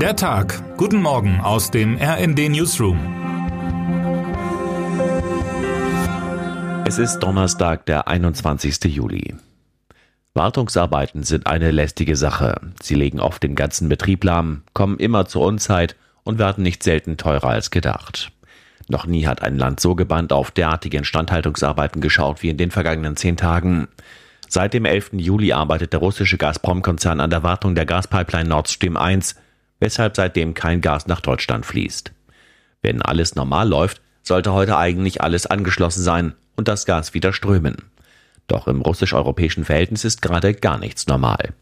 Der Tag. Guten Morgen aus dem RND Newsroom. Es ist Donnerstag, der 21. Juli. Wartungsarbeiten sind eine lästige Sache. Sie legen oft den ganzen Betrieb lahm, kommen immer zur Unzeit und werden nicht selten teurer als gedacht. Noch nie hat ein Land so gebannt auf derartige Instandhaltungsarbeiten geschaut wie in den vergangenen zehn Tagen. Seit dem 11. Juli arbeitet der russische Gazprom-Konzern an der Wartung der Gaspipeline Nord Stream 1, weshalb seitdem kein Gas nach Deutschland fließt. Wenn alles normal läuft, sollte heute eigentlich alles angeschlossen sein und das Gas wieder strömen. Doch im russisch-europäischen Verhältnis ist gerade gar nichts normal.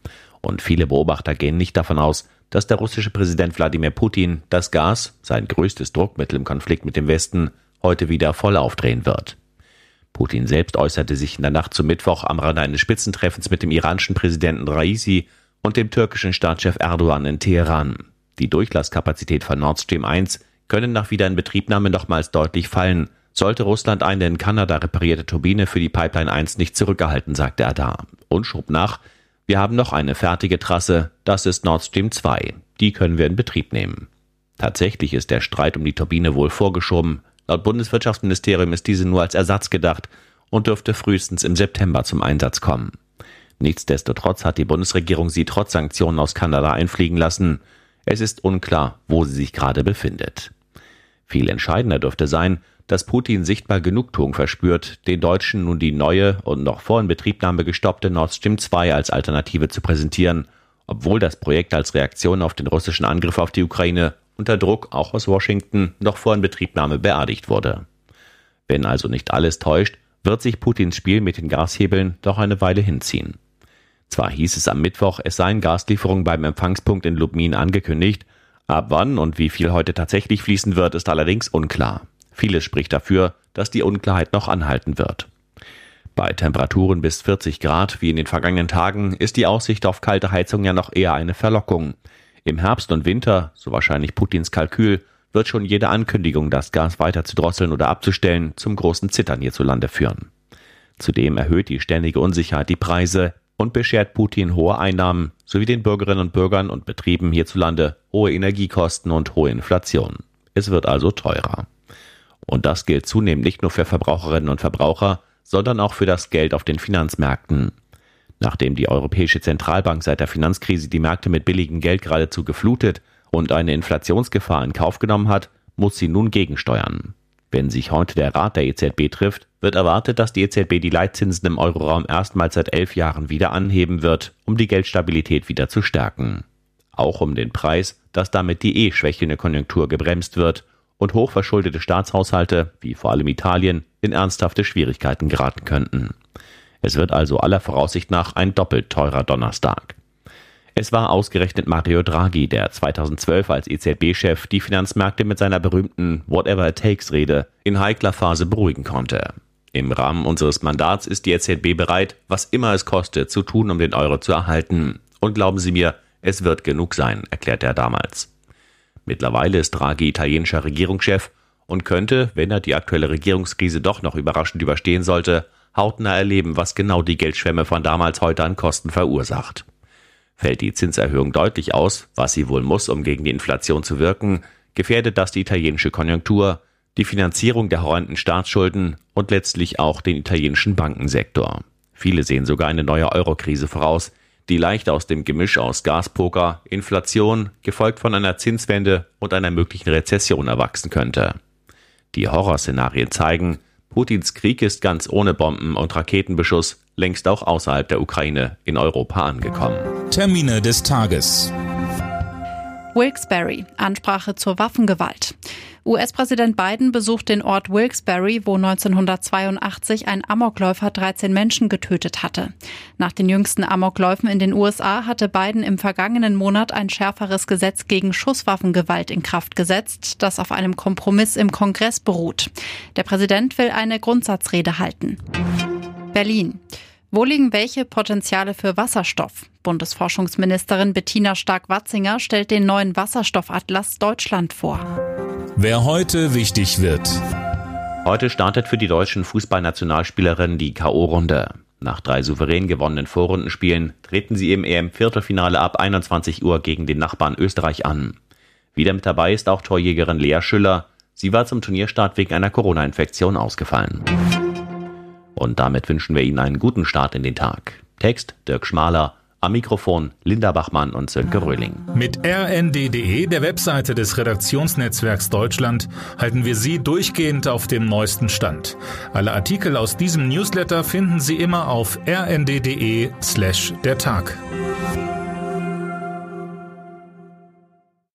Und viele Beobachter gehen nicht davon aus, dass der russische Präsident Wladimir Putin das Gas, sein größtes Druckmittel im Konflikt mit dem Westen, heute wieder voll aufdrehen wird. Putin selbst äußerte sich in der Nacht zum Mittwoch am Rande eines Spitzentreffens mit dem iranischen Präsidenten Raisi und dem türkischen Staatschef Erdogan in Teheran. Die Durchlasskapazität von Nord Stream 1 können nach Wiederinbetriebnahme nochmals deutlich fallen, sollte Russland eine in Kanada reparierte Turbine für die Pipeline 1 nicht zurückgehalten, sagte er da und schob nach, wir haben noch eine fertige Trasse, das ist Nord Stream 2, die können wir in Betrieb nehmen. Tatsächlich ist der Streit um die Turbine wohl vorgeschoben, laut Bundeswirtschaftsministerium ist diese nur als Ersatz gedacht und dürfte frühestens im September zum Einsatz kommen. Nichtsdestotrotz hat die Bundesregierung sie trotz Sanktionen aus Kanada einfliegen lassen. Es ist unklar, wo sie sich gerade befindet. Viel entscheidender dürfte sein, dass Putin sichtbar Genugtuung verspürt, den Deutschen nun die neue und noch vor Inbetriebnahme gestoppte Nord Stream 2 als Alternative zu präsentieren, obwohl das Projekt als Reaktion auf den russischen Angriff auf die Ukraine unter Druck auch aus Washington noch vor Inbetriebnahme beerdigt wurde. Wenn also nicht alles täuscht, wird sich Putins Spiel mit den Gashebeln doch eine Weile hinziehen. Zwar hieß es am Mittwoch, es seien Gaslieferungen beim Empfangspunkt in Lubmin angekündigt, ab wann und wie viel heute tatsächlich fließen wird, ist allerdings unklar. Vieles spricht dafür, dass die Unklarheit noch anhalten wird. Bei Temperaturen bis 40 Grad wie in den vergangenen Tagen ist die Aussicht auf kalte Heizung ja noch eher eine Verlockung. Im Herbst und Winter, so wahrscheinlich Putins Kalkül, wird schon jede Ankündigung, das Gas weiter zu drosseln oder abzustellen, zum großen Zittern hierzulande führen. Zudem erhöht die ständige Unsicherheit die Preise, und beschert Putin hohe Einnahmen sowie den Bürgerinnen und Bürgern und Betrieben hierzulande hohe Energiekosten und hohe Inflation. Es wird also teurer. Und das gilt zunehmend nicht nur für Verbraucherinnen und Verbraucher, sondern auch für das Geld auf den Finanzmärkten. Nachdem die Europäische Zentralbank seit der Finanzkrise die Märkte mit billigem Geld geradezu geflutet und eine Inflationsgefahr in Kauf genommen hat, muss sie nun gegensteuern. Wenn sich heute der Rat der EZB trifft, wird erwartet, dass die EZB die Leitzinsen im Euroraum erstmals seit elf Jahren wieder anheben wird, um die Geldstabilität wieder zu stärken. Auch um den Preis, dass damit die eh schwächelnde Konjunktur gebremst wird und hochverschuldete Staatshaushalte, wie vor allem Italien, in ernsthafte Schwierigkeiten geraten könnten. Es wird also aller Voraussicht nach ein doppelt teurer Donnerstag. Es war ausgerechnet Mario Draghi, der 2012 als EZB-Chef die Finanzmärkte mit seiner berühmten Whatever it takes Rede in heikler Phase beruhigen konnte. Im Rahmen unseres Mandats ist die EZB bereit, was immer es kostet, zu tun, um den Euro zu erhalten. Und glauben Sie mir, es wird genug sein, erklärte er damals. Mittlerweile ist Draghi italienischer Regierungschef und könnte, wenn er die aktuelle Regierungskrise doch noch überraschend überstehen sollte, hautnah erleben, was genau die Geldschwemme von damals heute an Kosten verursacht. Fällt die Zinserhöhung deutlich aus, was sie wohl muss, um gegen die Inflation zu wirken, gefährdet das die italienische Konjunktur, die Finanzierung der horrenden Staatsschulden und letztlich auch den italienischen Bankensektor. Viele sehen sogar eine neue Eurokrise voraus, die leicht aus dem Gemisch aus Gaspoker, Inflation, gefolgt von einer Zinswende und einer möglichen Rezession erwachsen könnte. Die Horrorszenarien zeigen, Putins Krieg ist ganz ohne Bomben und Raketenbeschuss längst auch außerhalb der Ukraine in Europa angekommen. Termine des Tages. Wilkes-Barre, Ansprache zur Waffengewalt. US-Präsident Biden besucht den Ort Wilkes-Barre, wo 1982 ein Amokläufer 13 Menschen getötet hatte. Nach den jüngsten Amokläufen in den USA hatte Biden im vergangenen Monat ein schärferes Gesetz gegen Schusswaffengewalt in Kraft gesetzt, das auf einem Kompromiss im Kongress beruht. Der Präsident will eine Grundsatzrede halten. Berlin. Wo liegen welche Potenziale für Wasserstoff? Bundesforschungsministerin Bettina Stark-Watzinger stellt den neuen Wasserstoffatlas Deutschland vor. Wer heute wichtig wird. Heute startet für die deutschen Fußballnationalspielerinnen die K.O.-Runde. Nach drei souverän gewonnenen Vorrundenspielen treten sie im EM-Viertelfinale ab 21 Uhr gegen den Nachbarn Österreich an. Wieder mit dabei ist auch Torjägerin Lea Schüller. Sie war zum Turnierstart wegen einer Corona-Infektion ausgefallen. Und damit wünschen wir Ihnen einen guten Start in den Tag. Text Dirk Schmaler, am Mikrofon Linda Bachmann und Sönke Röhling. Mit rnd.de, der Webseite des Redaktionsnetzwerks Deutschland, halten wir Sie durchgehend auf dem neuesten Stand. Alle Artikel aus diesem Newsletter finden Sie immer auf rnd.de slash der Tag.